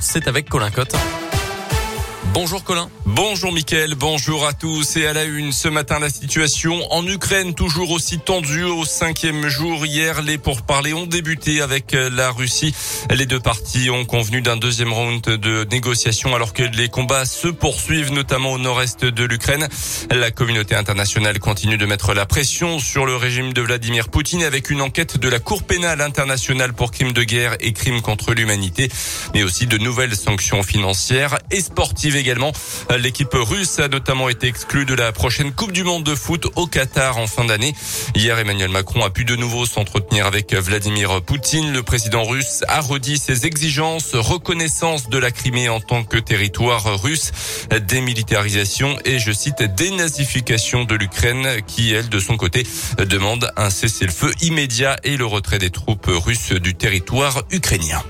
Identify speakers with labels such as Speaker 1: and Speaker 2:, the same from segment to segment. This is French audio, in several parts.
Speaker 1: c'est avec Colin Cotte. Bonjour Colin.
Speaker 2: Bonjour Mickaël, bonjour à tous et à la une. Ce matin, la situation en Ukraine toujours aussi tendue au cinquième jour. Hier, les pourparlers ont débuté avec la Russie. Les deux parties ont convenu d'un deuxième round de négociations alors que les combats se poursuivent notamment au nord-est de l'Ukraine. La communauté internationale continue de mettre la pression sur le régime de Vladimir Poutine avec une enquête de la Cour pénale internationale pour crimes de guerre et crimes contre l'humanité, mais aussi de nouvelles sanctions financières et sportives également. L'équipe russe a notamment été exclue de la prochaine Coupe du Monde de foot au Qatar en fin d'année. Hier, Emmanuel Macron a pu de nouveau s'entretenir avec Vladimir Poutine. Le président russe a redit ses exigences, reconnaissance de la Crimée en tant que territoire russe, démilitarisation et, je cite, dénazification de l'Ukraine qui, elle, de son côté, demande un cessez-le-feu immédiat et le retrait des troupes russes du territoire ukrainien.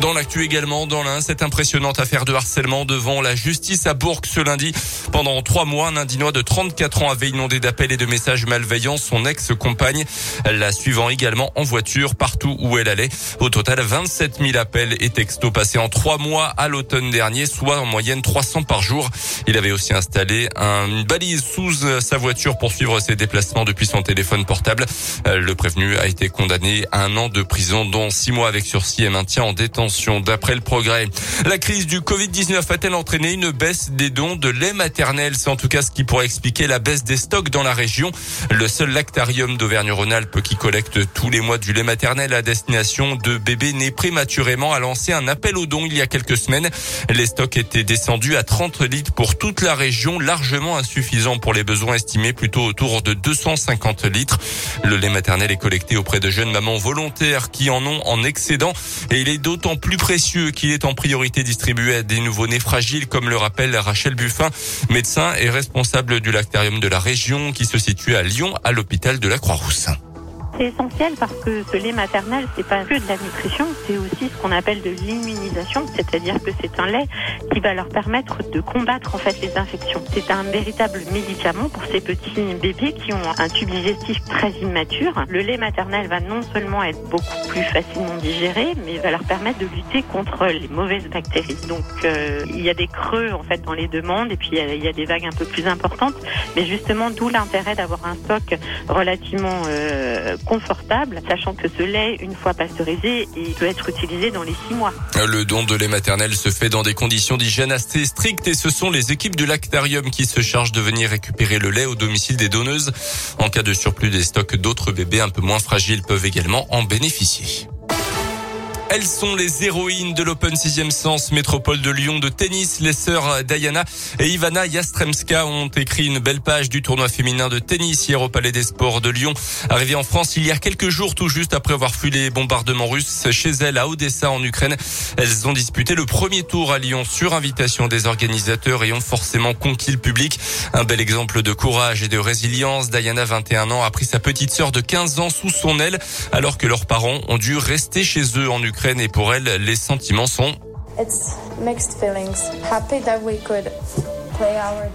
Speaker 2: Dans l'actu également, dans l'un, cette impressionnante affaire de harcèlement devant la justice à Bourg ce lundi. Pendant trois mois, un Indinois de 34 ans avait inondé d'appels et de messages malveillants son ex-compagne, la suivant également en voiture partout où elle allait. Au total, 27 000 appels et textos passés en trois mois à l'automne dernier, soit en moyenne 300 par jour. Il avait aussi installé une balise sous sa voiture pour suivre ses déplacements depuis son téléphone portable. Le prévenu a été condamné à un an de prison, dont six mois avec sursis et maintien en détention d'après le progrès. La crise du Covid-19 a-t-elle entraîné une baisse des dons de lait maternel? C'est en tout cas ce qui pourrait expliquer la baisse des stocks dans la région. Le seul lactarium d'Auvergne-Rhône-Alpes qui collecte tous les mois du lait maternel à destination de bébés nés prématurément a lancé un appel aux dons il y a quelques semaines. Les stocks étaient descendus à 30 litres pour toute la région, largement insuffisant pour les besoins estimés plutôt autour de 250 litres. Le lait maternel est collecté auprès de jeunes mamans volontaires qui en ont en excédent et il est d'autant plus précieux qu'il est en priorité distribué à des nouveau-nés fragiles, comme le rappelle Rachel Buffin, médecin et responsable du lactarium de la région qui se situe à Lyon à l'hôpital de la Croix-Rousse.
Speaker 3: C'est essentiel parce que ce lait maternel, c'est pas que de la nutrition, c'est aussi ce qu'on appelle de l'immunisation, c'est-à-dire que c'est un lait qui va leur permettre de combattre en fait les infections. C'est un véritable médicament pour ces petits bébés qui ont un tube digestif très immature. Le lait maternel va non seulement être beaucoup plus facilement digéré, mais va leur permettre de lutter contre les mauvaises bactéries. Donc euh, il y a des creux en fait dans les demandes et puis il y, a, des vagues un peu plus importantes, mais justement d'où l'intérêt d'avoir un stock relativement euh, confortable, sachant que ce lait, une fois pasteurisé, il peut être utilisé dans les six mois.
Speaker 2: Le don de lait maternel se fait dans des conditions d'hygiène assez strictes et ce sont les équipes du lactarium qui se chargent de venir récupérer le lait au domicile des donneuses. En cas de surplus des stocks, d'autres bébés un peu moins fragiles peuvent également en bénéficier. Elles sont les héroïnes de l'Open 6e Sens Métropole de Lyon de tennis. Les sœurs Diana et Ivana Jastremska ont écrit une belle page du tournoi féminin de tennis hier au Palais des Sports de Lyon. Arrivées en France il y a quelques jours tout juste après avoir fui les bombardements russes chez elles à Odessa en Ukraine. Elles ont disputé le premier tour à Lyon sur invitation des organisateurs et ont forcément conquis le public. Un bel exemple de courage et de résilience. Diana, 21 ans, a pris sa petite sœur de 15 ans sous son aile alors que leurs parents ont dû rester chez eux en Ukraine et pour elle, les sentiments sont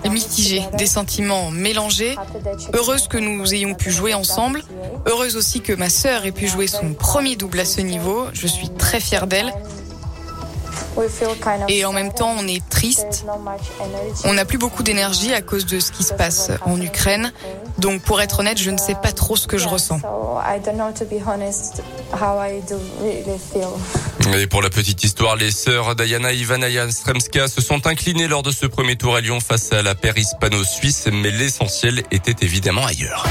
Speaker 4: mitigé, des sentiments mélangés. Heureuse que nous ayons pu jouer ensemble. Heureuse aussi que ma sœur ait pu jouer son premier double à ce niveau. Je suis très fière d'elle. Et en même temps, on est triste. On n'a plus beaucoup d'énergie à cause de ce qui se passe en Ukraine. Donc, pour être honnête, je ne sais pas trop ce que je ressens.
Speaker 2: Et pour la petite histoire, les sœurs Diana et Ivana Stremska se sont inclinées lors de ce premier tour à Lyon face à la paire hispano-suisse, mais l'essentiel était évidemment ailleurs.